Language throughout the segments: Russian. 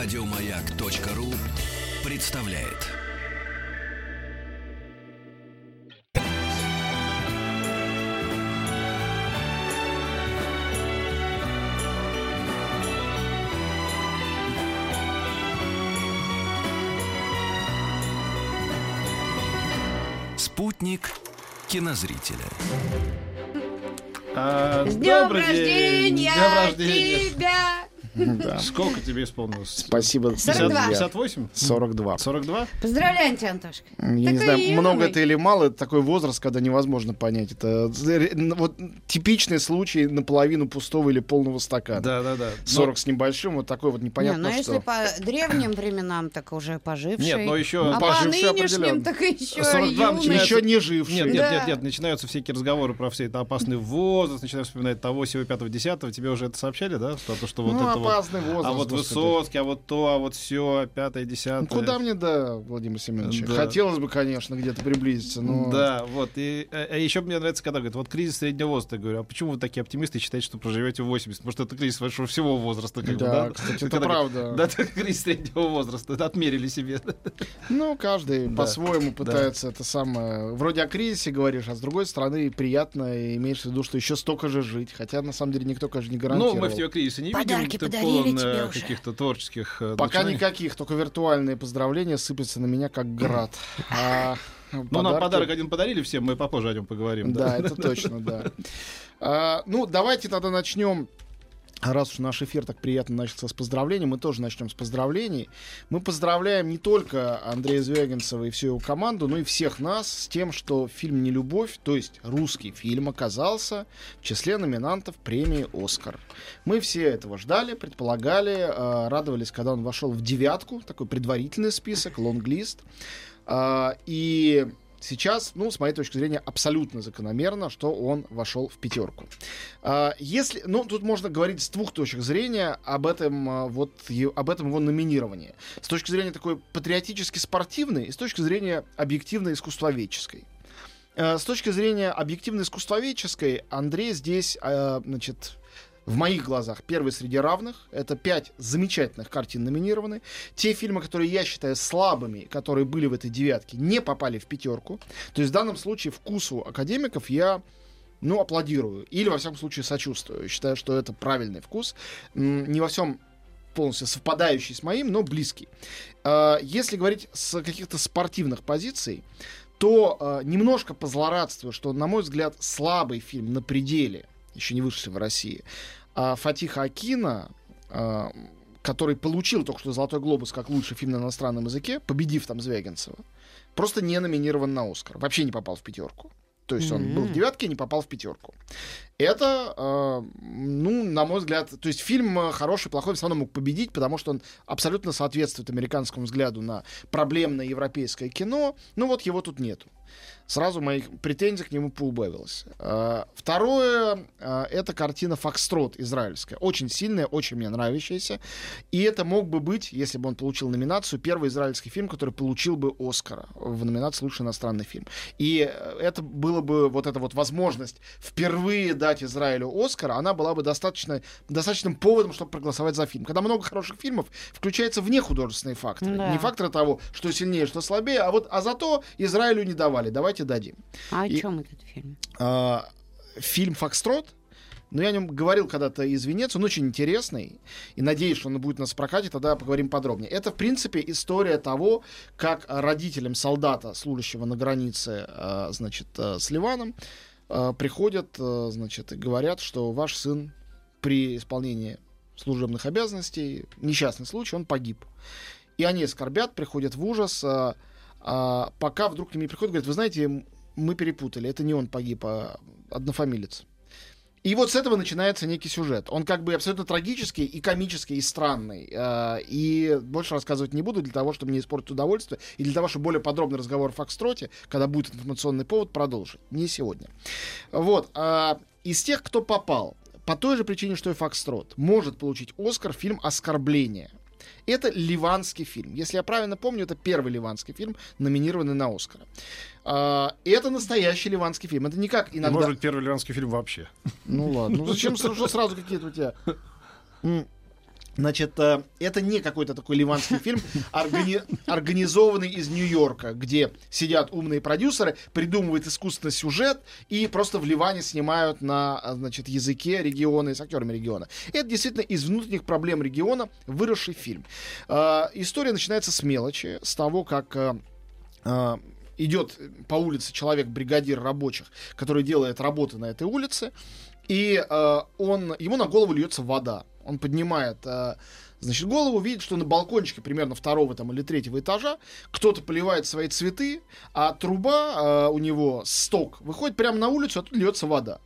Радиомаяк.ру представляет. Спутник кинозрителя. А, С днем день. рождения Днем рождения. тебя! Да. Сколько тебе исполнилось? Спасибо. 42. друзья. 58? 42. 42? Поздравляем тебя, Антошка. Я не знаю, много это или мало, это такой возраст, когда невозможно понять. Это э, вот типичный случай наполовину пустого или полного стакана. Да, да, да. 40 с небольшим, вот такой вот Не, непонятно ну если что. по древним временам, так уже поживший. Нет, но еще а по поживший нынешним, определенно. так еще 42 юный. начинается- Еще не живший. Нет, нет, Да. нет, нет, начинаются всякие разговоры про все это опасный возраст, начинаешь вспоминать того, сего, пятого, десятого. Тебе уже это сообщали, да? Про то, что вот ну, это вот... опасный возраст. А вот господи. Высоцкий, а вот то, а вот все, пятое, десятое. Ну, куда мне, да, Владимир Семенович? Да. Хотелось бы, конечно, где-то приблизиться, но... Да, вот. И, а еще мне нравится, когда говорят, вот кризис среднего возраста. Я говорю, а почему вы такие оптимисты считаете, что проживете 80? Может, это кризис вашего всего возраста, как бы, Да, да? кстати, это Когда правда. Да, это кризис среднего возраста. Это отмерили себе. Ну, каждый Да. по-своему пытается это самое. Вроде о кризисе говоришь, а с другой стороны приятно и имеешь в виду, что еще столько же жить. Хотя на самом деле никто, конечно, не Ну, гарантировал. мы в тебе кризиса не Подарки видим. Ты подарили полон э, каких-то творческих э, Пока начинаний. никаких, только виртуальные поздравления сыпятся на меня как град. А Ну, нам подарок один подарили всем, мы попозже о нем поговорим. Да, это точно, да. А, Ну, давайте тогда начнем. Раз уж наш эфир так приятно начался с поздравлений, мы тоже начнем с поздравлений. Мы поздравляем не только Андрея Звягинцева и всю его команду, но и всех нас с тем, что фильм «Не любовь», то есть русский фильм, оказался в числе номинантов премии «Оскар». Мы все этого ждали, предполагали, э, радовались, когда он вошел в девятку, такой предварительный список, лонглист. А, И сейчас, ну, с моей точки зрения, абсолютно закономерно, что он вошел в пятерку. А, Если, ну, тут можно говорить с двух точек зрения об этом, а, вот, об этом его номинировании. С точки зрения такой патриотически спортивной и с точки зрения объективно искусствоведческой. Э, С точки зрения объективно искусствоведческой, Андрей здесь, значит, в моих глазах первый среди равных. Это пять замечательных картин номинированы. Те фильмы, которые я считаю слабыми, которые были в этой девятке, не попали в пятерку. То есть в данном случае вкусу академиков я ну, аплодирую. Или, во всяком случае, сочувствую. Считаю, что это правильный вкус. Не во всем полностью совпадающий с моим, но близкий. А, Если говорить с каких-то спортивных позиций, то а, немножко позлорадствую, что, на мой взгляд, слабый фильм на пределе, еще не вышедший в России, а, Фатиха Акина, а, который получил только что «Золотой глобус» как лучший фильм на иностранном языке, победив там Звягинцева, просто не номинирован на «Оскар». Вообще не попал в пятерку. То есть он был в девятке не попал в пятерку. Это, э, ну, на мой взгляд, то есть фильм э, хороший, плохой, все равно мог победить, потому что он абсолютно соответствует американскому взгляду на проблемное европейское кино. Ну вот его тут нету. Сразу моих претензий к нему поубавилось. Э, Второе, э, это картина «Фокстрот» израильская. Очень сильная, очень мне нравящаяся. И это мог бы быть, если бы он получил номинацию, первый израильский фильм, который получил бы Оскара в номинации «Лучший иностранный фильм». И э, это было бы вот эта вот возможность впервые дать Израилю Оскар, она была бы достаточно, достаточным поводом, чтобы проголосовать за фильм. Когда много хороших фильмов, включаются вне художественные факторы. Да. Не факторы того, что сильнее, что слабее, а вот а зато Израилю не давали. Давайте дадим. А о чем этот фильм? А, фильм «Фокстрот», ну, я о нем говорил когда-то из Венеции, он очень интересный, и надеюсь, что он будет у нас в прокате, тогда поговорим подробнее. Это, в принципе, история того, как родителям солдата, служащего на границе, а, значит, а, с Ливаном, а, приходят, а, значит, и говорят, что ваш сын при исполнении служебных обязанностей, несчастный случай, он погиб. И они скорбят, приходят в ужас, а, пока вдруг к ним приходят, говорят, вы знаете, мы перепутали, это не он погиб, а однофамилец. И вот с этого начинается некий сюжет. Он как бы абсолютно трагический и комический, и странный. А, И больше рассказывать не буду для того, чтобы не испортить удовольствие, и для того, чтобы более подробный разговор о Фокстроте, когда будет информационный повод, продолжить. Не сегодня. Вот. а, Из тех, кто попал, по той же причине, что и Фокстрот, может получить Оскар фильм «Оскорбление». Это ливанский фильм. Если я правильно помню, это первый ливанский фильм, номинированный на Оскар. А, и это настоящий ливанский фильм. Это не как иногда... Может быть, первый ливанский фильм вообще. Ну ладно. Ну зачем сразу какие-то у тебя... Значит, э, это не какой-то такой ливанский фильм, органи- организованный из Нью-Йорка, где сидят умные продюсеры, придумывают искусственный сюжет и просто в Ливане снимают на, а, значит, языке региона и с актерами региона. Это действительно из внутренних проблем региона выросший фильм. Э, История начинается с мелочи, с того, как э, э, идет по улице человек-бригадир рабочих, который делает работы на этой улице, и э, он, ему на голову льется вода. Он поднимает, э, значит, голову, видит, что на балкончике примерно второго там, или третьего этажа кто-то поливает свои цветы, а труба э, у него, сток, выходит прямо на улицу, а тут льется вода.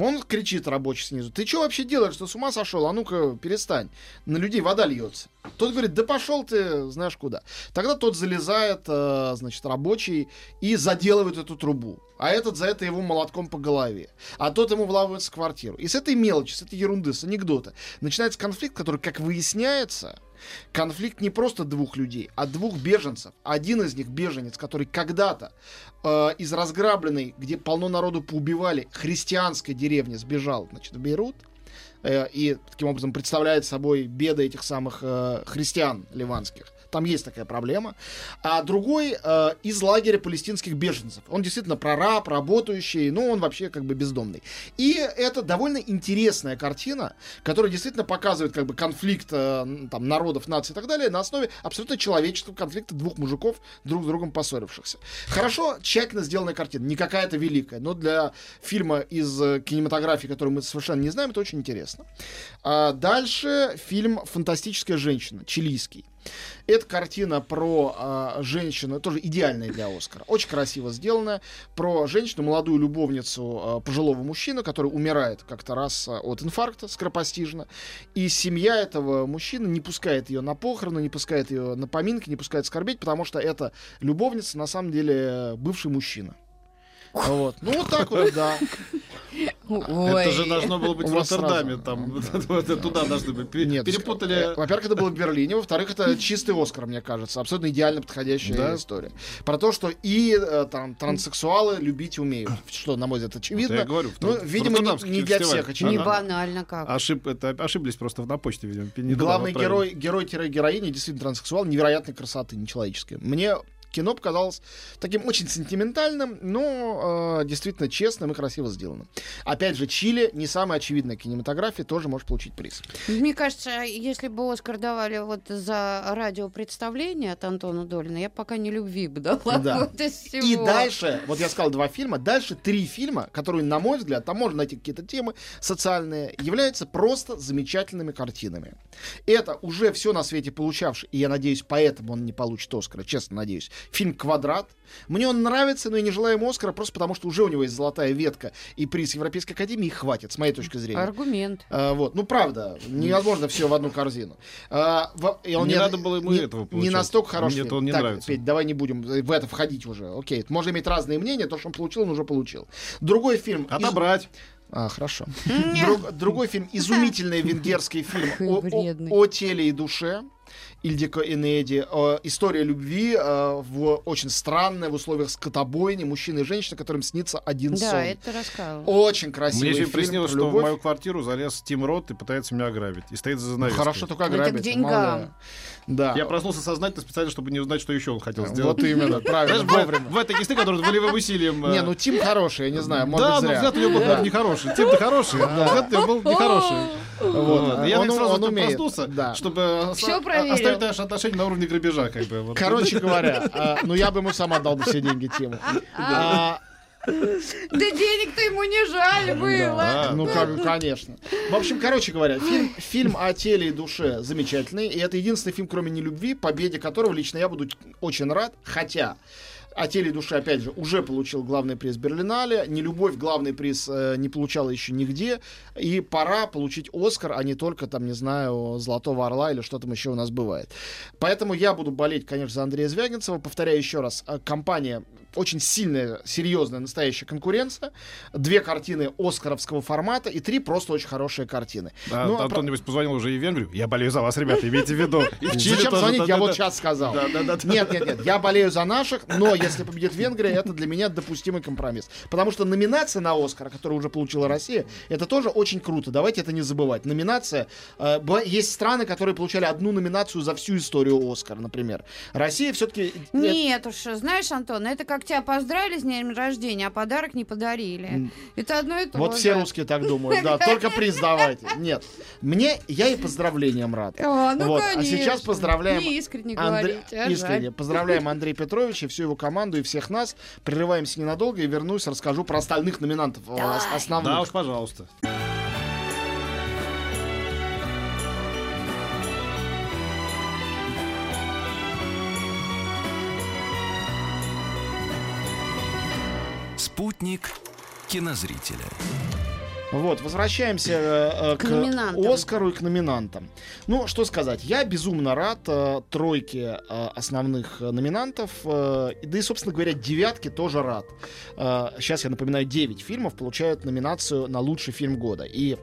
Он кричит рабочий снизу, ты что вообще делаешь, что с ума сошел? А ну-ка, перестань. На людей вода льется. Тот говорит, да пошел ты знаешь куда. Тогда тот залезает, э, значит, рабочий и заделывает эту трубу. А этот за это его молотком по голове. А тот ему вламывается в квартиру. И с этой мелочи, с этой ерунды, с анекдота начинается конфликт, который, как выясняется, конфликт не просто двух людей, а двух беженцев. Один из них беженец, который когда-то э, из разграбленной, где полно народу поубивали, христианской деревни сбежал, значит, в Бейрут. э, и таким образом представляет собой беды этих самых э, христиан ливанских. Там есть такая проблема. А другой э, из лагеря палестинских беженцев. Он действительно прораб, работающий, но он вообще как бы бездомный. И это довольно интересная картина, которая действительно показывает как бы конфликт э, там, народов, наций и так далее на основе абсолютно человеческого конфликта двух мужиков, друг с другом поссорившихся. Хорошо, тщательно сделанная картина, не какая-то великая, но для фильма из э, кинематографии, который мы совершенно не знаем, это очень интересно. А дальше фильм «Фантастическая женщина», чилийский. Это картина про а, женщину, тоже идеальная для Оскара, очень красиво сделанная, про женщину, молодую любовницу а, пожилого мужчины, который умирает как-то раз а, от инфаркта скоропостижно, и семья этого мужчины не пускает ее на похороны, не пускает ее на поминки, не пускает скорбеть, потому что эта любовница на самом деле бывший мужчина. Вот. Ну, вот так вот, да. Ой. Это же должно было быть в Роттердаме. Там, туда должны быть. Перепутали. э, Во-первых, это было в Берлине, во-вторых, это чистый Оскар, мне кажется. Абсолютно идеально подходящая Да. история. Про то, что и э, там транссексуалы любить умеют. Что, на мой взгляд, очевидно. я говорю, в Ну, видимо, не, не для всех, Не очевидно. банально как. Ошиб, это, ошиблись просто на почте, видимо. не Главный герой, герой-героиня действительно транссексуал, невероятной красоты, нечеловеческой. Мне кино показалось таким очень сентиментальным, но э, действительно честным и красиво сделанным. Опять же, Чили не самая очевидная кинематография, тоже может получить приз. Мне кажется, если бы Оскар давали вот за радиопредставление от Антона Долина, я пока не любви бы дала. Да. И дальше, вот я сказал два фильма, дальше три фильма, которые, на мой взгляд, там можно найти какие-то темы социальные, являются просто замечательными картинами. Это уже все на свете получавший, и я надеюсь, поэтому он не получит Оскара, честно надеюсь. Фильм «Квадрат». Мне он нравится, но я не желаю ему Оскара, просто потому что уже у него есть золотая ветка и приз Европейской Академии, и хватит, с моей точки зрения. Аргумент. А, вот, ну правда, невозможно все в одну корзину. А, в- и он Не надо было ему не, этого Не получать. настолько хороший. Мне-то он не так, нравится. Петь, давай не будем в это входить уже. Окей, можно иметь разные мнения, то, что он получил, он уже получил. Другой фильм. из- Отобрать. А, хорошо. Друг- другой фильм, изумительный венгерский фильм о, о- о теле и душе. Ильдико Энеди. Э, История любви э, в очень странной, в условиях скотобойни, мужчины и женщины, которым снится один сон. Да, это рассказывал. Очень красивый Мне фильм приснилось, про что в любовь. мою квартиру залез Тим Рот и пытается меня ограбить. И стоит за Ну, занавеской. хорошо, только Это к ограбить. деньгам. Да. Я проснулся сознательно специально, чтобы не узнать, что еще он хотел сделать. Вот именно, правильно, вовремя. бывают такие сны, которые волевым усилием... э, Не, ну Тим хороший, я не знаю, может да, но взгляд у него был Да. нехороший. Тим-то хороший, а взгляд у него был нехороший. Вот. Я Он- сразу он умеет, проснулся, да. чтобы ос- Проверил. оставить наши отношения на уровне грабежа. Как бы. Вот. Короче говоря, а, ну я бы ему сам отдал бы все деньги Тиму. А, Да денег-то ему не жаль было. Да. Ну, как, конечно. В общем, короче говоря, фильм, фильм о теле и душе замечательный. И это единственный фильм, кроме «Нелюбви», победе которого лично я буду очень рад. Хотя о теле и душе, опять же, уже получил главный приз Берлинале. Нелюбовь главный приз э, не получала еще нигде. И пора получить Оскар, а не только, там, не знаю, Золотого Орла или что там еще у нас бывает. Поэтому я буду болеть, конечно, за Андрея Звягинцева. Повторяю еще раз, э, компания очень сильная, серьезная, настоящая конкуренция. Две картины Оскаровского формата и три просто очень хорошие картины. А, Ну, а Антон, про- небось, позвонил уже и в Венгрию. Я болею за вас, ребята, имейте в виду. Зачем звонить? Я вот сейчас сказал. Да, да, да, да. Нет, нет, нет. Я болею за наших, но если победит Венгрия, это для меня допустимый компромисс. Потому что номинация на Оскар, которую уже получила Россия, это тоже очень круто. Давайте это не забывать. Номинация... э, есть страны, которые получали одну номинацию за всю историю Оскара, например. Россия все-таки... Нет уж, знаешь, Антон, это как тебя поздравили с днем рождения, а подарок не подарили. Это одно и то Вот же. все русские так думают, да, только приз давайте. Нет, мне, я и поздравлениям рад. А, ну, Вот, а сейчас поздравляем Не искренне Андре- говорите, а жаль. Искренне. Поздравляем Андрея Петровича, всю его команду и всех нас. Прерываемся ненадолго и вернусь, расскажу про остальных номинантов э, ос- основных. Да уж, пожалуйста. Спутник кинозрителя. Вот, возвращаемся э, э, К к. Оскару и к номинантам. Ну, что сказать, я безумно рад э, тройке э, основных э, номинантов, э, да и, собственно говоря, девятки тоже рад. сейчас я напоминаю, 9 фильмов получают номинацию на лучший фильм года. И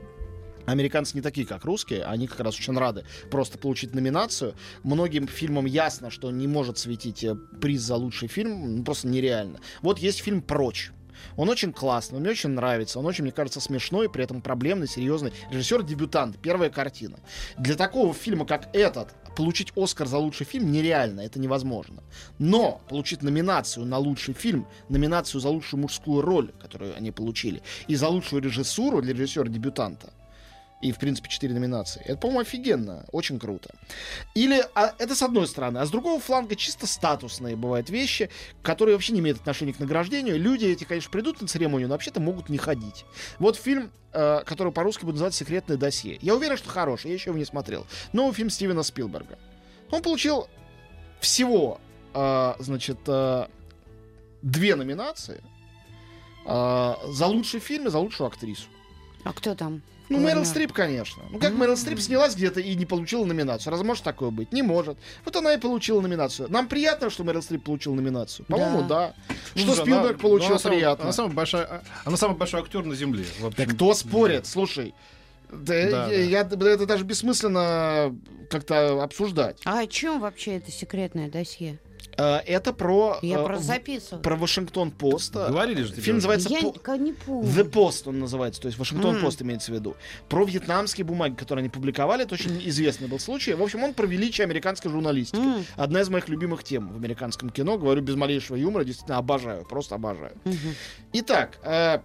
Американцы не такие, как русские, они как раз очень рады просто получить номинацию. Многим фильмам ясно, что не может светить э, приз за лучший фильм, ну, просто нереально. Вот есть фильм «Прочь». Он очень классный, он мне очень нравится, он очень, мне кажется, смешной, при этом проблемный, серьезный. Режиссер-дебютант, первая картина. Для такого фильма, как этот, получить Оскар за лучший фильм нереально, это невозможно. Но получить номинацию на лучший фильм, номинацию за лучшую мужскую роль, которую они получили, и за лучшую режиссуру для режиссера-дебютанта, и, в принципе, четыре номинации. Это, по-моему, офигенно. Очень круто. Или а, это с одной стороны. А с другого фланга чисто статусные бывают вещи, которые вообще не имеют отношения к награждению. Люди эти, конечно, придут на церемонию, но вообще-то могут не ходить. Вот фильм, э, который по-русски будет называться «Секретное досье». Я уверен, что хороший, я еще его не смотрел. Новый фильм Стивена Спилберга. Он получил всего, э, значит, э, две номинации э, за лучший фильм и за лучшую актрису. А кто там? Ну. Мэрил Стрип, конечно. Ну, как Мэрил Стрип снялась где-то и не получила номинацию? Разве может такое быть? Не может. Вот она и получила номинацию. Нам приятно, что Мэрил Стрип получила номинацию. По-моему, да. Ну, Что слушай, Спилберг она- получил, ну, она самая- приятно. Она самый большой, а- она самый большой актер на Земле. в Да кто спорит? Слушай, да, Да, я, я- это даже бессмысленно как-то обсуждать. А о чем вообще это секретное досье? Э, Это про, Я э, просто записываю. про Вашингтон Пост. Говорили же тебе Фильм называется Я «По- никогда не помню. The Post он называется, то есть Вашингтон. Пост имеется в виду. Про вьетнамские бумаги, которые они публиковали, это очень известный был случай. В общем, он про величие американской журналистики. Одна из моих любимых тем в американском кино. Говорю без малейшего юмора, действительно обожаю, просто обожаю. Итак, э,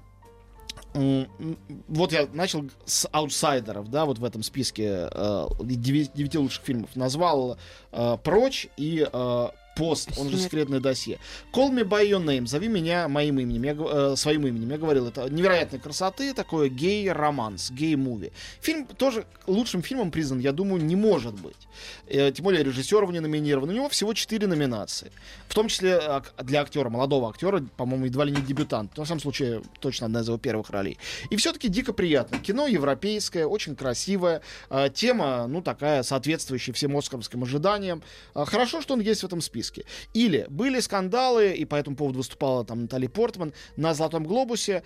вот я начал с аутсайдеров, да, вот в этом списке э, девяти лучших фильмов. Назвал э, «Прочь» и э, пост, он же секретное досье. Call me by your name, зови меня моим именем, я, э, своим именем. Я говорил, это невероятной красоты, такое гей-романс, гей-муви. Фильм тоже лучшим фильмом признан, я думаю, не может быть. Э, тем более режиссер его не номинирован. У него всего четыре номинации. В том числе ак- для актера, молодого актера, по-моему, едва ли не дебютант. Но, в самом случае, точно одна из его первых ролей. И все-таки дико приятно. Кино европейское, очень красивое. э, тема, ну, такая, соответствующая всем оскаровским ожиданиям. Э, хорошо, что он есть в этом списке. Или были скандалы, и по этому поводу выступала там Натали Портман на «Золотом глобусе»,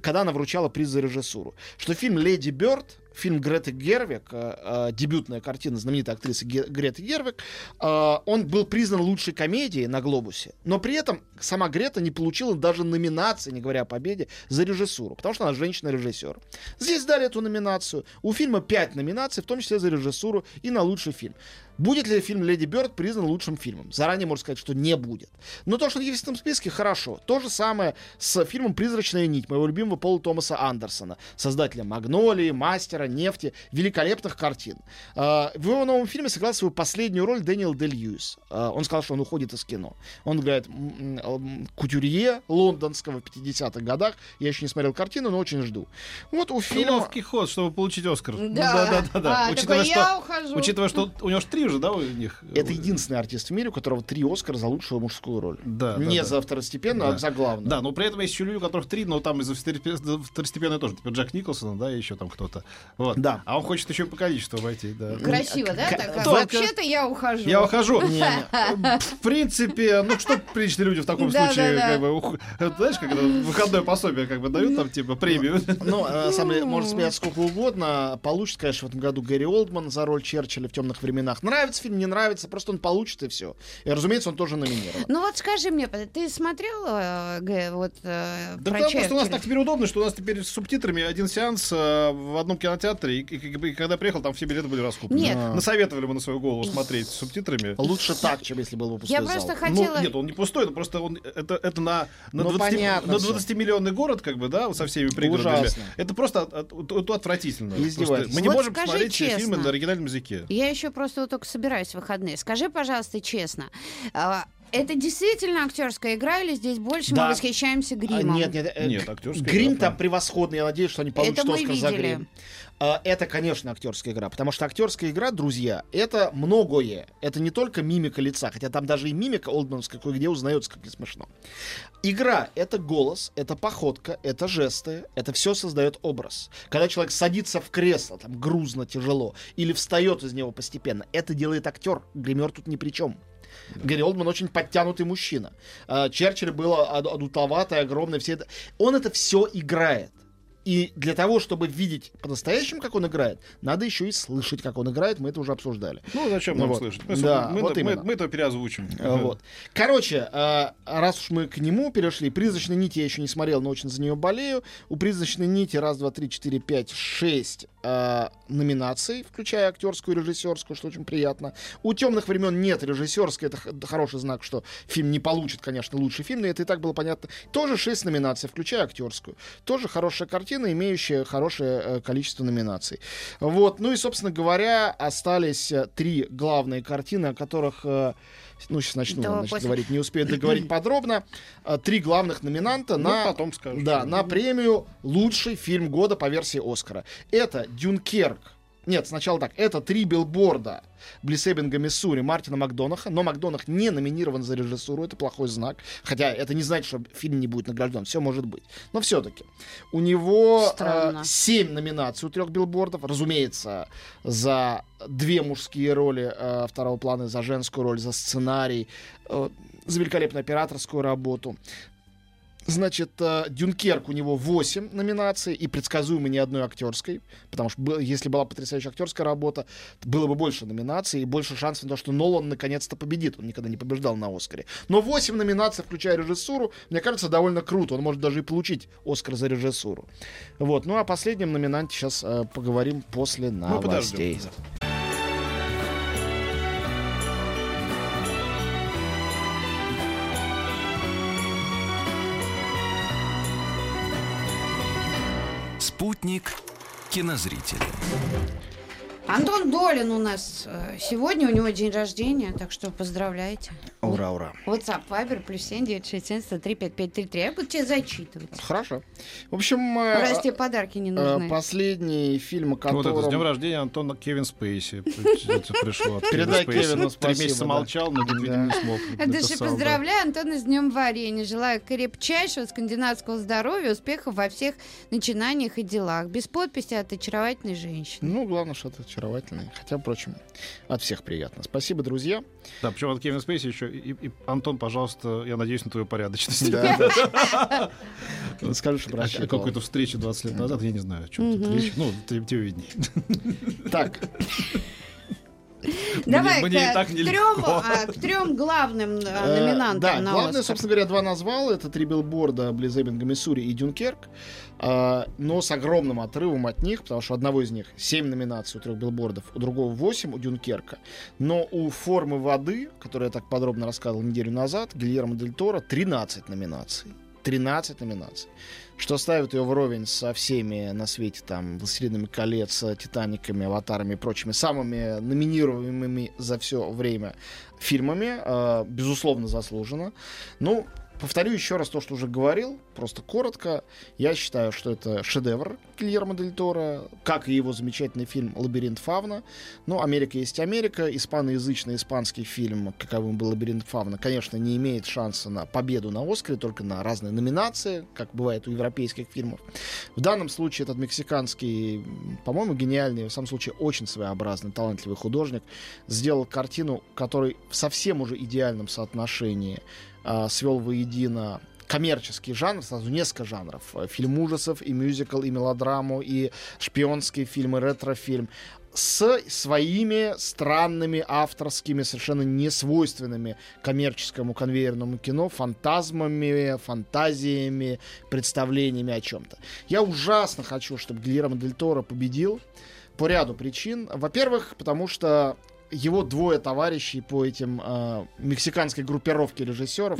когда она вручала приз за режиссуру. Что фильм «Леди Бёрд», фильм Греты Гервик, э, э, дебютная картина знаменитой актрисы Ге- Греты Гервик, э, он был признан лучшей комедией на «Глобусе», но при этом сама Грета не получила даже номинации, не говоря о победе, за режиссуру, потому что она женщина-режиссер. Здесь дали эту номинацию. У фильма 5 номинаций, в том числе за режиссуру и на лучший фильм. Будет ли фильм «Леди Бёрд» признан лучшим фильмом? Заранее можно сказать, что не будет. Но то, что он есть в этом списке, хорошо. То же самое с фильмом «Призрачная нить» моего любимого Пола Томаса Андерсона, создателя «Магнолии», «Мастера», «Нефти», великолепных картин. А, В его новом фильме сыграл свою последнюю роль Дэниел Де Льюис. А, Он сказал, что он уходит из кино. Он играет м, кутюрье лондонского в 50-х годах. Я еще не смотрел картину, но очень жду. Вот у фильма... Ловкий ход, чтобы получить Оскар. Ну Да. да, да, да. А, Учитывая, такой, что, я ухожу. учитывая, что у него же три уже, да, у них? Это единственный артист в мире, у которого три Оскара за лучшую мужскую роль. Да, да, Не да. за второстепенную, Да. а за главную. Да, но при этом есть еще люди, у которых три, но там из-за второстепенной тоже. Типа Джек Николсон, да, и еще там кто-то. Вот. Да. А он хочет еще по количеству обойти, да. Красиво, да? К- Так, а Вообще-то я ухожу. Я ухожу. В принципе, ну что приличные люди в таком Да, случае, да, да. как бы, знаешь, как это, выходное пособие, как бы дают там, типа, премию. Ну, э, на самом деле, можно смеяться сколько угодно. Получит, конечно, в этом году Гэри Олдман за роль Черчилля в темных временах. Нравится фильм, не нравится, просто он получит и все. И, разумеется, он тоже номинирован. Ну вот скажи мне, ты смотрел э, вот э, Да про потому что у нас так теперь удобно, что у нас теперь с субтитрами один сеанс э, в одном кинотеатре, и, и- и когда приехал, там все билеты были раскуплены. Нет. А. Насоветовали мы на свою голову смотреть с субтитрами. Лучше так, чем если был бы пустой Я зал. просто хотела... Ну, нет, он не пустой, но просто он, это, это на, на, Ну, 20, понятно на всё. 20-миллионный город, как бы, да, со всеми пригородами. Ужасно. Это просто от- от- от- от- отвратительно. Просто Мы не Вот можем посмотреть все фильмы честно. на оригинальном языке. Я еще просто вот только собираюсь в выходные. Скажи, пожалуйста, честно, а, это действительно актерская игра или здесь больше Да. мы восхищаемся А, гримом? Нет, нет, э, Нет, актерская Грим игра, там превосходный. Я надеюсь, что они получат Это мы Оскар за видели. грим. А, Это, конечно, актерская игра, потому что актерская игра, друзья, это многое. Это не только мимика лица, хотя там даже и мимика Олдмановская кое-где узнается, как не смешно. Игра — это голос, это походка, это жесты, это все создает образ. Когда человек садится в кресло, там грузно, тяжело, или встает из него постепенно, это делает актер. Гример тут ни при чем. Гэри Олдман очень подтянутый мужчина. А, Черчилль был ад- адутоватый, огромный. Все это... Он это все играет. И для того, чтобы видеть по-настоящему, как он играет, надо еще и слышать, как он играет. Мы это уже обсуждали. Ну, зачем Ну нам вот. слышать? Мы, Да, мы, вот мы, мы это переозвучим. А, Вот. Короче, а, раз уж мы к нему перешли, «Призрачной нити» я еще не смотрел, но очень за нее болею. У «Призрачной нити» раз, два, три, четыре, пять, шесть а, номинаций, включая актерскую и режиссерскую, что очень приятно. У «Темных времен» нет режиссерской, это хороший знак, что фильм не получит, конечно, лучший фильм, но это и так было понятно. Тоже шесть номинаций, включая актерскую. Тоже хорошая картина, имеющая хорошее э, количество номинаций. Вот. Ну и, собственно говоря, остались э, три главные картины, о которых э, ну, сейчас начну Да, значит, после- говорить, не успею договорить подробно. Три главных номинанта Ну, на, потом скажешь. да, на премию «Лучший фильм года» по версии Оскара. Это «Дюнкерк». Нет, сначала так. Это «Три билборда» Блисебинга, Миссури, Мартина Макдонаха. Но Макдонах не номинирован за режиссуру. Это плохой знак. Хотя это не значит, что фильм не будет награжден. Все может быть. Но все-таки. У него э, семь номинаций у трех билбордов. Разумеется, за две мужские роли э, второго плана, за женскую роль, за сценарий, э, за великолепную операторскую работу. Значит, э, Дюнкерк у него 8 номинаций и предсказуемо ни одной актерской, потому что если была потрясающая актерская работа, было бы больше номинаций и больше шансов на то, что Нолан наконец-то победит. Он никогда не побеждал на Оскаре. Но 8 номинаций, включая режиссуру, мне кажется, довольно круто. Он может даже и получить Оскар за режиссуру. Вот. Ну, о последнем номинанте сейчас э, поговорим после Мы новостей. подождем. Спутник кинозрителя. Антон Долин у нас э, сегодня, у него день рождения, так что поздравляйте. Ура, ура. WhatsApp, Viber, плюс 7, 967, 103, 5533. Я буду тебе зачитывать. Хорошо. В общем, э, Раз тебе подарки не э, нужны. последний фильм, о Вот это, с днем рождения Антона Кевин Спейси. Пришло Передай. Кевину Три спасибо, месяца да. молчал, но, видимо, не смог. Да. поздравляю Антона с Днем Варенья. Желаю крепчайшего скандинавского здоровья, успехов во всех начинаниях и делах. Без подписи от очаровательной женщины. Ну, главное, что это очаровательный. Хотя, впрочем, от всех приятно. Спасибо, друзья. Да, причем от Кевина Спейси еще. И, и, Антон, пожалуйста, я надеюсь на твою порядочность. Да. Скажи, что О рассчитывал. какой-то встрече 20 лет назад, я не знаю, о чем. Ну, ты- тебе виднее. Так, Давай мне к, нелегко. трем, а, к трем главным э, э, номинантам Да, на главное, Оскар. собственно говоря, два назвал. Это три билборда Близебинга, Миссури и Дюнкерк. А, Но с огромным отрывом от них, потому что у одного из них 7 номинаций у трех билбордов, у другого 8 у Дюнкерка. Но у «Формы воды», которую я так подробно рассказывал неделю назад, Гильермо Дель Торо, 13 номинаций. 13 номинаций. Что ставит ее вровень со всеми на свете, там, «Властелинами колец», «Титаниками», «Аватарами» и прочими самыми номинируемыми за все время фильмами. Э, безусловно, заслуженно. Ну, Повторю еще раз то, что уже говорил, просто коротко. Я считаю, что это шедевр Гильермо Дель Торо, как и его замечательный фильм «Лабиринт Фавна». Ну, «Америка есть Америка», испаноязычный испанский фильм, каковым был «Лабиринт Фавна», конечно, не имеет шанса на победу на Оскаре, только на разные номинации, как бывает у европейских фильмов. В данном случае этот мексиканский, по-моему, гениальный, в самом случае, очень своеобразный, талантливый художник сделал картину, который в совсем уже идеальном соотношении а, свел воедино коммерческий жанр, сразу несколько жанров. Э, Фильм ужасов, и мюзикл, и мелодраму, и шпионские фильмы, ретро-фильм с своими странными авторскими, совершенно несвойственными коммерческому конвейерному кино, фантазмами, фантазиями, представлениями о чем-то. Я ужасно хочу, чтобы Гильермо Дель Торо победил по ряду причин. Во-первых, потому что его двое товарищей по этим э, мексиканской группировке режиссеров,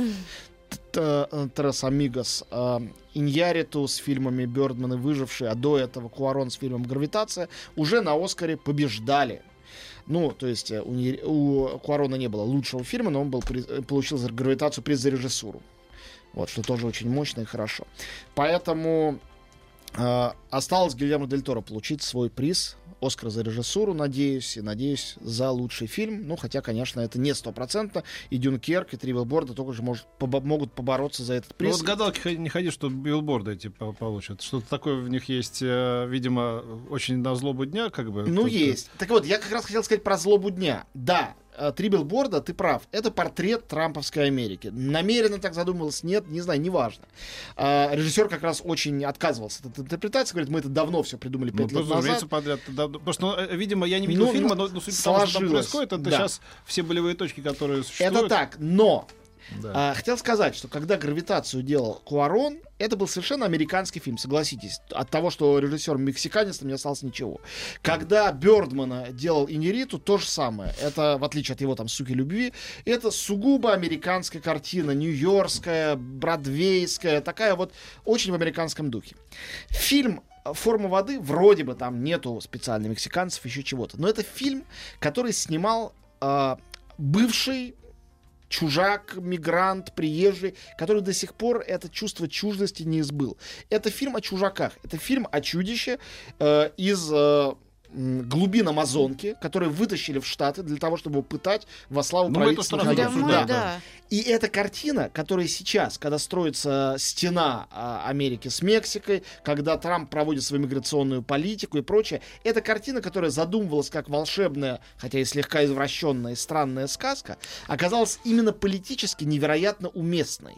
Трес Амигос, э, Иньяриту с фильмами Бёрдман и Выживший, а до этого Куарон с фильмом Гравитация, уже на Оскаре побеждали. Ну, то есть э, у, Нья- у Куарона не было лучшего фильма, но он был, приз- э, получил за гравитацию приз за режиссуру. Вот, что тоже очень мощно и хорошо. Поэтому э, осталось Гильермо Дель Торо получить свой приз Оскар за режиссуру, надеюсь, и надеюсь за лучший фильм. Ну, хотя, конечно, это не стопроцентно. И Дюнкерк, и Три билборда только же может, побо- могут побороться за этот Ну приз. вот гадалки не ходи, что билборды эти по- получат. Что-то такое в них есть, э, видимо, очень на злобу дня, как бы. Ну, Тут- есть. Так вот, я как раз хотел сказать про злобу дня. Да, э, три билборда, ты прав. Это портрет Трамповской Америки. Намеренно так задумывался, нет, не знаю, неважно. А, режиссер как раз очень отказывался от интерпретации, говорит, мы это давно все придумали Ну, пять лет просто, разумеется, назад. подряд. Да, Потому что, ну, э, видимо, я не видел Ну, фильма, ну, но, но суть в том, что там происходит, это да. сейчас все болевые точки, которые существуют. Это так, но Да. а, хотел сказать, что когда гравитацию делал Куарон, это был совершенно американский фильм, согласитесь. От того, что режиссер мексиканец, там не осталось ничего. Когда Бёрдмана делал Инериту, то же самое. Это, в отличие от его там «Суки любви», это сугубо американская картина, нью-йоркская, бродвейская, такая вот очень в американском духе. Фильм Форма воды вроде бы там нету специально мексиканцев, еще чего-то. Но это фильм, который снимал а, бывший чужак, мигрант, приезжий, который до сих пор это чувство чуждости не избыл. Это фильм о чужаках. Это фильм о чудище э, из э, глубин Амазонки, которые вытащили в Штаты для того, чтобы пытать во славу Ну, это правительства. раз Да, обсуждали, да. И эта картина, которая сейчас, когда строится стена а, Америки с Мексикой, когда Трамп проводит свою миграционную политику и прочее, это картина, которая задумывалась как волшебная, хотя и слегка извращенная и странная сказка, оказалась именно политически невероятно уместной.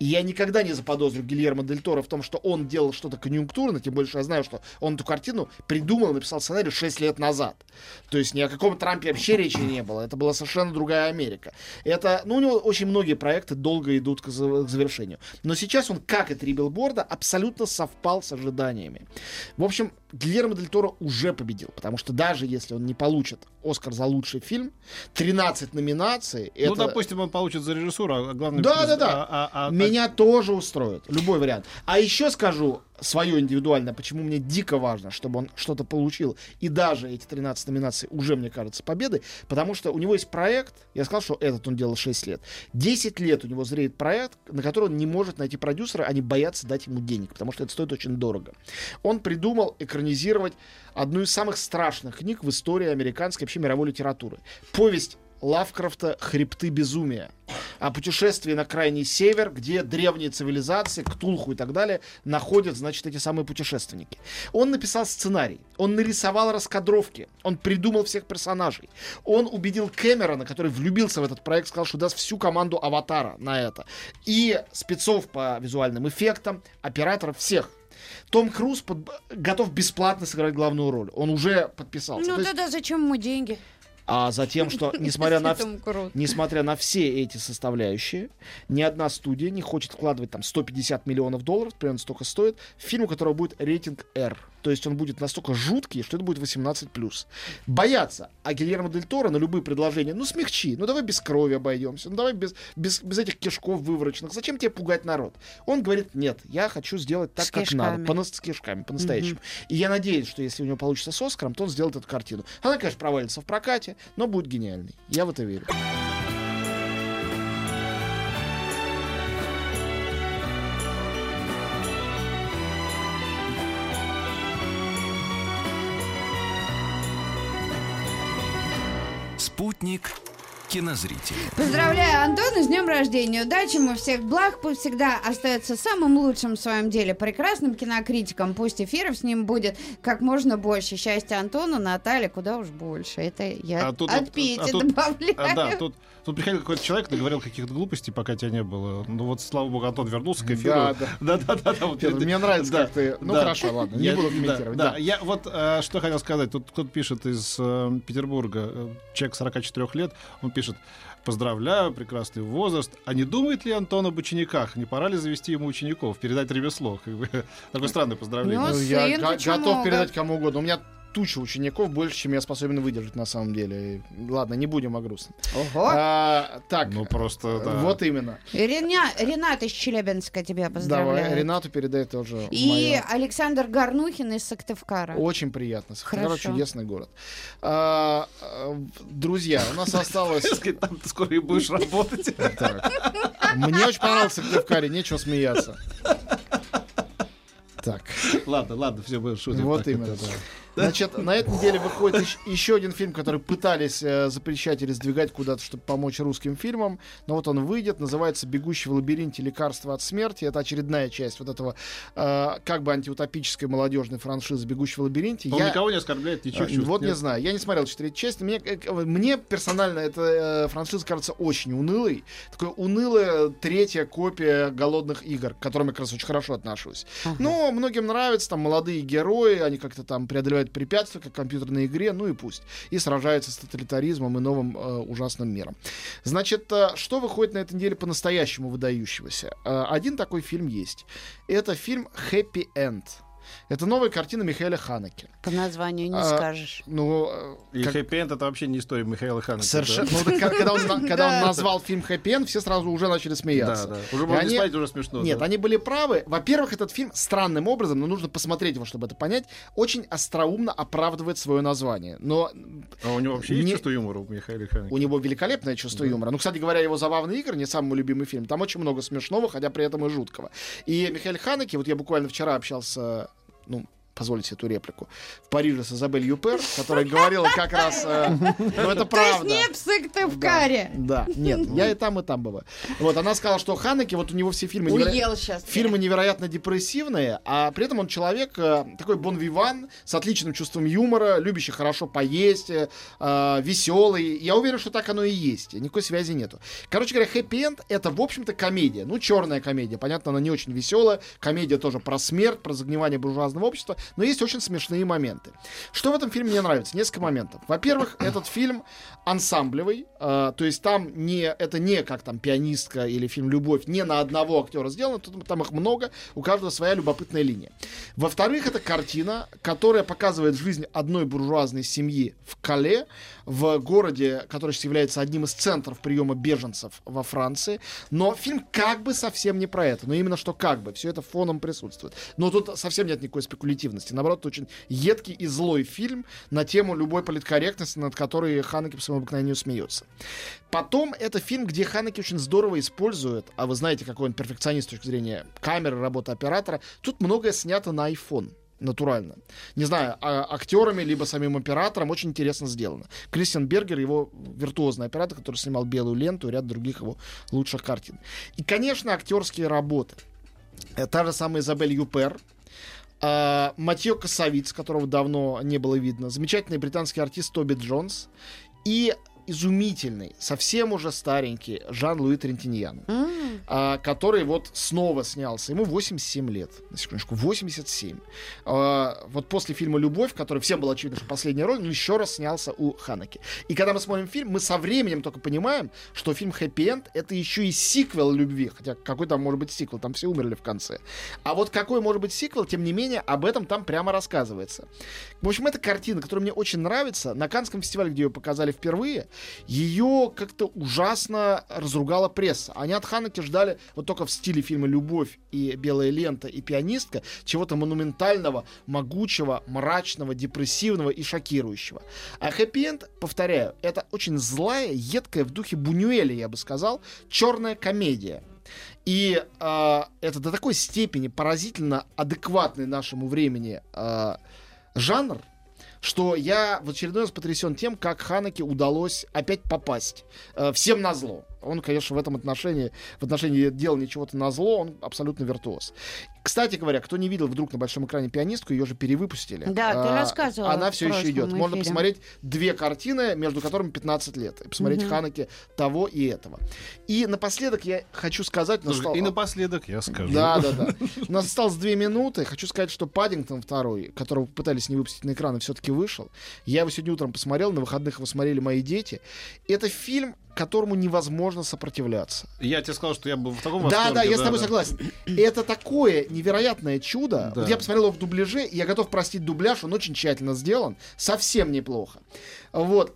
И я никогда не заподозрю Гильермо Дель Торо в том, что он делал что-то конъюнктурно, тем что я знаю, что он эту картину придумал, написал сценарий 6 лет назад. То есть ни о каком Трампе вообще речи не было. Это была совершенно другая Америка. Это, ну, у него очень многие проекты долго идут к, за- к завершению. Но сейчас он, как и три билборда, абсолютно совпал с ожиданиями. В общем, Гильермо Дель Торо уже победил, потому что даже если он не получит Оскар за лучший фильм, 13 номинаций, Ну, это... допустим, он получит за режиссуру, а главное... Да, да, да. а- а- а- Меня тоже устроит. Любой вариант. А еще скажу свое индивидуально, почему мне дико важно, чтобы он что-то получил. И даже эти 13 номинаций уже, мне кажется, победой. Потому что у него есть проект. Я сказал, что этот он делал 6 лет. 10 лет у него зреет проект, на который он не может найти продюсера. Они боятся дать ему денег, потому что это стоит очень дорого. Он придумал экранизировать одну из самых страшных книг в истории американской вообще мировой литературы. Повесть Лавкрафта «Хребты безумия» о путешествии на крайний север, где древние цивилизации, Ктулху и так далее, находят, значит, эти самые путешественники. Он написал сценарий, он нарисовал раскадровки, он придумал всех персонажей. Он убедил Кэмерона, который влюбился в этот проект, сказал, что даст всю команду «Аватара» на это. И спецов по визуальным эффектам, операторов, всех. Том Круз под- готов бесплатно сыграть главную роль. Он уже подписался. Ну То есть- тогда зачем ему деньги? А затем, что, несмотря на, несмотря на все эти составляющие, ни одна студия не хочет вкладывать там 150 миллионов долларов, примерно столько стоит, в фильм, у которого будет рейтинг R. То есть он будет настолько жуткий, что это будет 18+. Боятся. А Гильермо Дель Торо на любые предложения, ну смягчи, ну давай без крови обойдемся, ну давай без, без, без этих кишков вывороченных. Зачем тебе пугать народ? Он говорит, нет, я хочу сделать так, С как кишками. надо. По, с кишками, по-настоящему. И я надеюсь, что если у него получится с Оскаром, то он сделает эту картину. Она, конечно, провалится в прокате, но будет гениальной. Я в это верю. Спутник кинозрителя. Поздравляю Антона с днем рождения. Удачи ему, всех благ. Пусть всегда остается самым лучшим в своем деле. Прекрасным кинокритиком. Пусть эфиров с ним будет как можно больше. Счастья Антону, Наталье куда уж больше. Это я А тут от Пети а тут- добавляю. А, да, тут, тут приходил какой-то человек, наговорил каких-то глупостей, пока тебя не было. Ну вот, слава богу, Антон вернулся к эфиру. Да, да. да, да, да. да, вот мне нравится, да, как ты... Ну, да. хорошо, ладно, не Я- буду да, комментировать. Да, Да, я вот э, что хотел сказать. Тут кто-то пишет из э, Петербурга, э, человек 44 лет, он пишет, поздравляю, прекрасный возраст. А не думает ли Антон об учениках? Не пора ли завести ему учеников, передать ремесло? Как бы, такое странное поздравление. Ну, Ну, я сын, го- почему? готов передать кому угодно. У меня туча учеников больше, чем я способен выдержать на самом деле. Ладно, не будем о грустном. Ого. А, так, Ну, просто, да. вот именно. Реня- Ренат из Челябинска тебя поздравляет. Давай, Ренату передай тоже. И моё. Александр Гарнухин из Сыктывкара. Очень приятно. Сыктывкар Хорошо. чудесный город. А, а, друзья, у нас осталось... Там ты скоро и будешь работать. Мне очень понравился Сыктывкаре, нечего смеяться. Так, Ладно, ладно, все, мы шутим. вот Так, именно. это, да. Значит, на этой неделе выходит ещ- еще один фильм, который пытались э, запрещать или сдвигать куда-то, чтобы помочь русским фильмам. Но вот он выйдет, называется «Бегущий в лабиринте. Лекарство от смерти». Это очередная часть вот этого э, как бы антиутопической молодежной франшизы «Бегущий в лабиринте». Он Я- никого не оскорбляет, ничего Э, Вот не нет? знаю, я не смотрел четыре части. Мне, э, мне персонально эта э, франшиза кажется очень унылой. Такое унылая третья копия голодных игр, к которым я как раз очень хорошо отношусь. Но многим нравится, там молодые герои, они как-то там преодолевают препятствия, как в компьютерной игре, ну и пусть. И сражаются с тоталитаризмом и новым э, ужасным миром. Значит, э, что выходит на этой неделе по-настоящему выдающегося? Э, один такой фильм есть. Это фильм «Happy End». Это новая картина Михаила Ханеке. По названию не А, скажешь. Ну, э, И как- хэппи-энд это вообще не история Михаила Ханека. Совершенно. Ну, так, ка- когда он, когда он Да. назвал фильм «Хэппи Энд», все сразу уже начали Да, смеяться. да. Уже И можно они- не смотреть, уже смешно. Нет, да. они были правы. Во-первых, этот фильм странным образом, но нужно посмотреть его, чтобы это понять, очень остроумно оправдывает свое название. Но А у него вообще есть не- чувство юмора у Михаила Ханека? у него великолепное чувство юмора. Ну, кстати говоря, его «Забавные игры» не самый мой любимый фильм. Там очень много смешного, хотя при этом и жуткого. И Михаил Ханеке, вот я буквально вчера общался, ну, позвольте эту реплику, в Париже с Изабель Юпер, которая говорила как раз... э, Ну, это То есть правда. не в Сыктывкаре. Да, нет, я и там, и там бываю. Вот, она сказала, что Ханеке, вот у него все фильмы... неверо- Уел сейчас. Фильмы невероятно депрессивные, а при этом он человек э, такой бон-виван, с отличным чувством юмора, любящий хорошо поесть, э, веселый. Я уверен, что так оно и есть. Никакой связи нету. Короче говоря, хэппи-энд — это, в общем-то, комедия. Ну, черная комедия. Понятно, она не очень веселая. Комедия тоже про смерть, про загнивание буржуазного общества. Но есть очень смешные моменты. Что в этом фильме мне нравится? Несколько моментов. Во-первых, этот фильм ансамблевый. э, то есть там не, это не как там пианистка или фильм «Любовь», не на одного актера сделано. Тут, там их много, у каждого своя любопытная линия. Во-вторых, это картина, которая показывает жизнь одной буржуазной семьи в Кале, в городе, который является одним из центров приема беженцев во Франции. Но фильм как бы совсем не про это. Но именно что как бы. Все это фоном присутствует. Но тут совсем нет никакой спекулятивности. Наоборот, это очень едкий и злой фильм на тему любой политкорректности, над которой Ханеке по своему обыкновению смеется. Потом это фильм, где Ханеке очень здорово использует, а вы знаете, какой он перфекционист с точки зрения камеры, работы оператора, тут многое снято на iPhone натурально. Не знаю, а- актерами, либо самим оператором очень интересно сделано. Кристиан Бергер, его виртуозный оператор, который снимал «Белую ленту» и ряд других его лучших картин. И, конечно, актерские работы. Э, Та же самая Изабель Юпер, а, Матье Косовиц, которого давно не было видно, замечательный британский артист Тоби Джонс. И изумительный, совсем уже старенький Жан-Луи Трентиньян, М, а, который вот снова снялся. Ему 87 лет. На секундочку, 87. А, вот после фильма «Любовь», который всем было очевидно, что последняя роль, он еще раз снялся у Ханаки. И когда мы смотрим фильм, мы со временем только понимаем, что фильм «Хэппи Энд» — это еще и сиквел «Любви». Хотя какой там может быть сиквел? Там все умерли в конце. А вот какой может быть сиквел, тем не менее, об этом там прямо рассказывается. В общем, это картина, которая мне очень нравится. На Канском фестивале, где ее показали впервые, ее как-то ужасно разругала пресса. Они от Ханаки ждали вот только в стиле фильма «Любовь» и «Белая лента» и «Пианистка» чего-то монументального, могучего, мрачного, депрессивного и шокирующего. А хэппи-энд, повторяю, это очень злая, едкая в духе Бунюэля, я бы сказал, черная комедия. И э, это до такой степени поразительно адекватный нашему времени э, жанр, что я в очередной раз потрясен тем, как Ханаке удалось опять попасть. Э, всем на зло. Он, конечно, в этом отношении, в отношении делания чего-то на зло, он абсолютно виртуоз. Кстати говоря, кто не видел вдруг на большом экране пианистку, ее же перевыпустили. Да, ты А, рассказывала Она все еще идет. Можно эфире. посмотреть две картины, между которыми 15 лет. И посмотреть Мгм. Ханаке того и этого. И напоследок я хочу сказать... Слушай, настал- И напоследок я скажу. Да, да, да. У нас осталось две минуты. Хочу сказать, что Паддингтон второй, которого пытались не выпустить на экраны, все-таки вышел. Я его сегодня утром посмотрел, на выходных его смотрели мои дети. Это фильм, которому невозможно сопротивляться. Я тебе сказал, что я был в таком Да, восторге. да, я с тобой да. согласен. Это такое невероятное чудо. Да. Вот я посмотрел его в дубляже, и я готов простить дубляж, он очень тщательно сделан, совсем неплохо. Вот.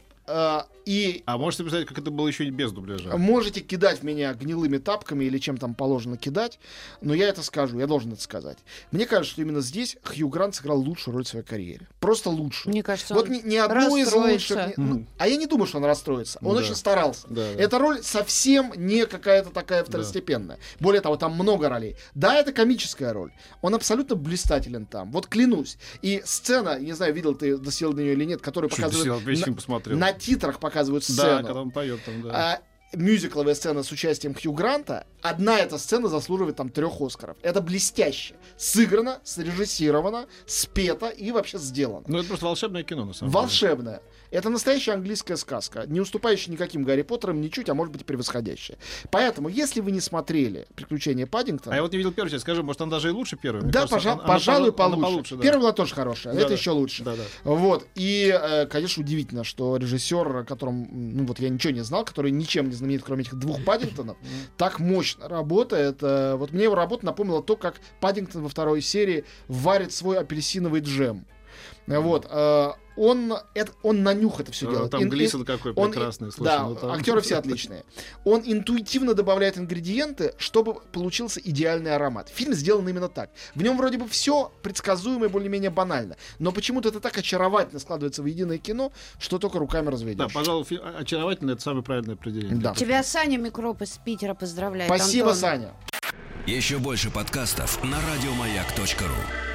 И А можете представить, как это было еще и без дубляжа? Можете кидать в меня гнилыми тапками или чем там положено кидать, но я это скажу, я должен это сказать. Мне кажется, что именно здесь Хью Грант сыграл лучшую роль в своей карьере. Просто лучшую. Мне кажется, Вот он ни, ни одну из лучших. ни- ну, а я не думаю, что он расстроится. Он Да. очень старался. Да, да. Эта роль совсем не какая-то такая второстепенная. Более того, там много ролей. Да, это комическая роль. Он абсолютно блистателен там. Вот клянусь. И сцена, не знаю, видел ты, досел до нее или нет, которая показывает... досел? Весь на- фильм посмотрел. на титрах показывают Да, сцену. когда он поет там, да. А, мюзикловая сцена с участием Хью Гранта, одна эта сцена заслуживает там трех Оскаров. Это блестяще. Сыграно, срежиссировано, спето и вообще сделано. Ну, это просто волшебное кино, на самом деле. Волшебное. Это настоящая английская сказка, не уступающая никаким Гарри Поттерам ничуть, а может быть превосходящая. Поэтому, если вы не смотрели «Приключения Паддингтона», А я вот не видел первую часть. Скажи, может, он даже и лучше первой? Да, кажется, пожа- она- она пожалуй, пожа- она получше. да. Первая была тоже хорошая, а Да, это да. еще лучше. Да, да. Вот. И, э, конечно, удивительно, что режиссер, о котором, ну вот я ничего не знал, который ничем не знаменит, кроме этих двух Паддингтонов, так мощно работает. Э, Вот мне его работа напомнила то, как Паддингтон во второй серии варит свой апельсиновый джем. Э, Вот. э, Он, это, он на нюх это все делает. Там Ин- Глисон какой он- прекрасный. слушай, да, ну там- актеры все отличные. Он интуитивно добавляет ингредиенты, чтобы получился идеальный аромат. Фильм сделан именно так. В нем вроде бы все предсказуемо и более-менее банально. Но почему-то это так очаровательно складывается в единое кино, что только руками Да, разведешь. пожалуй, фи- очаровательно, это самое правильное определение. Да. Тебя Саня Микроп из Питера поздравляет. Спасибо, Антон. Саня. Еще больше подкастов на радиомаяк.ру.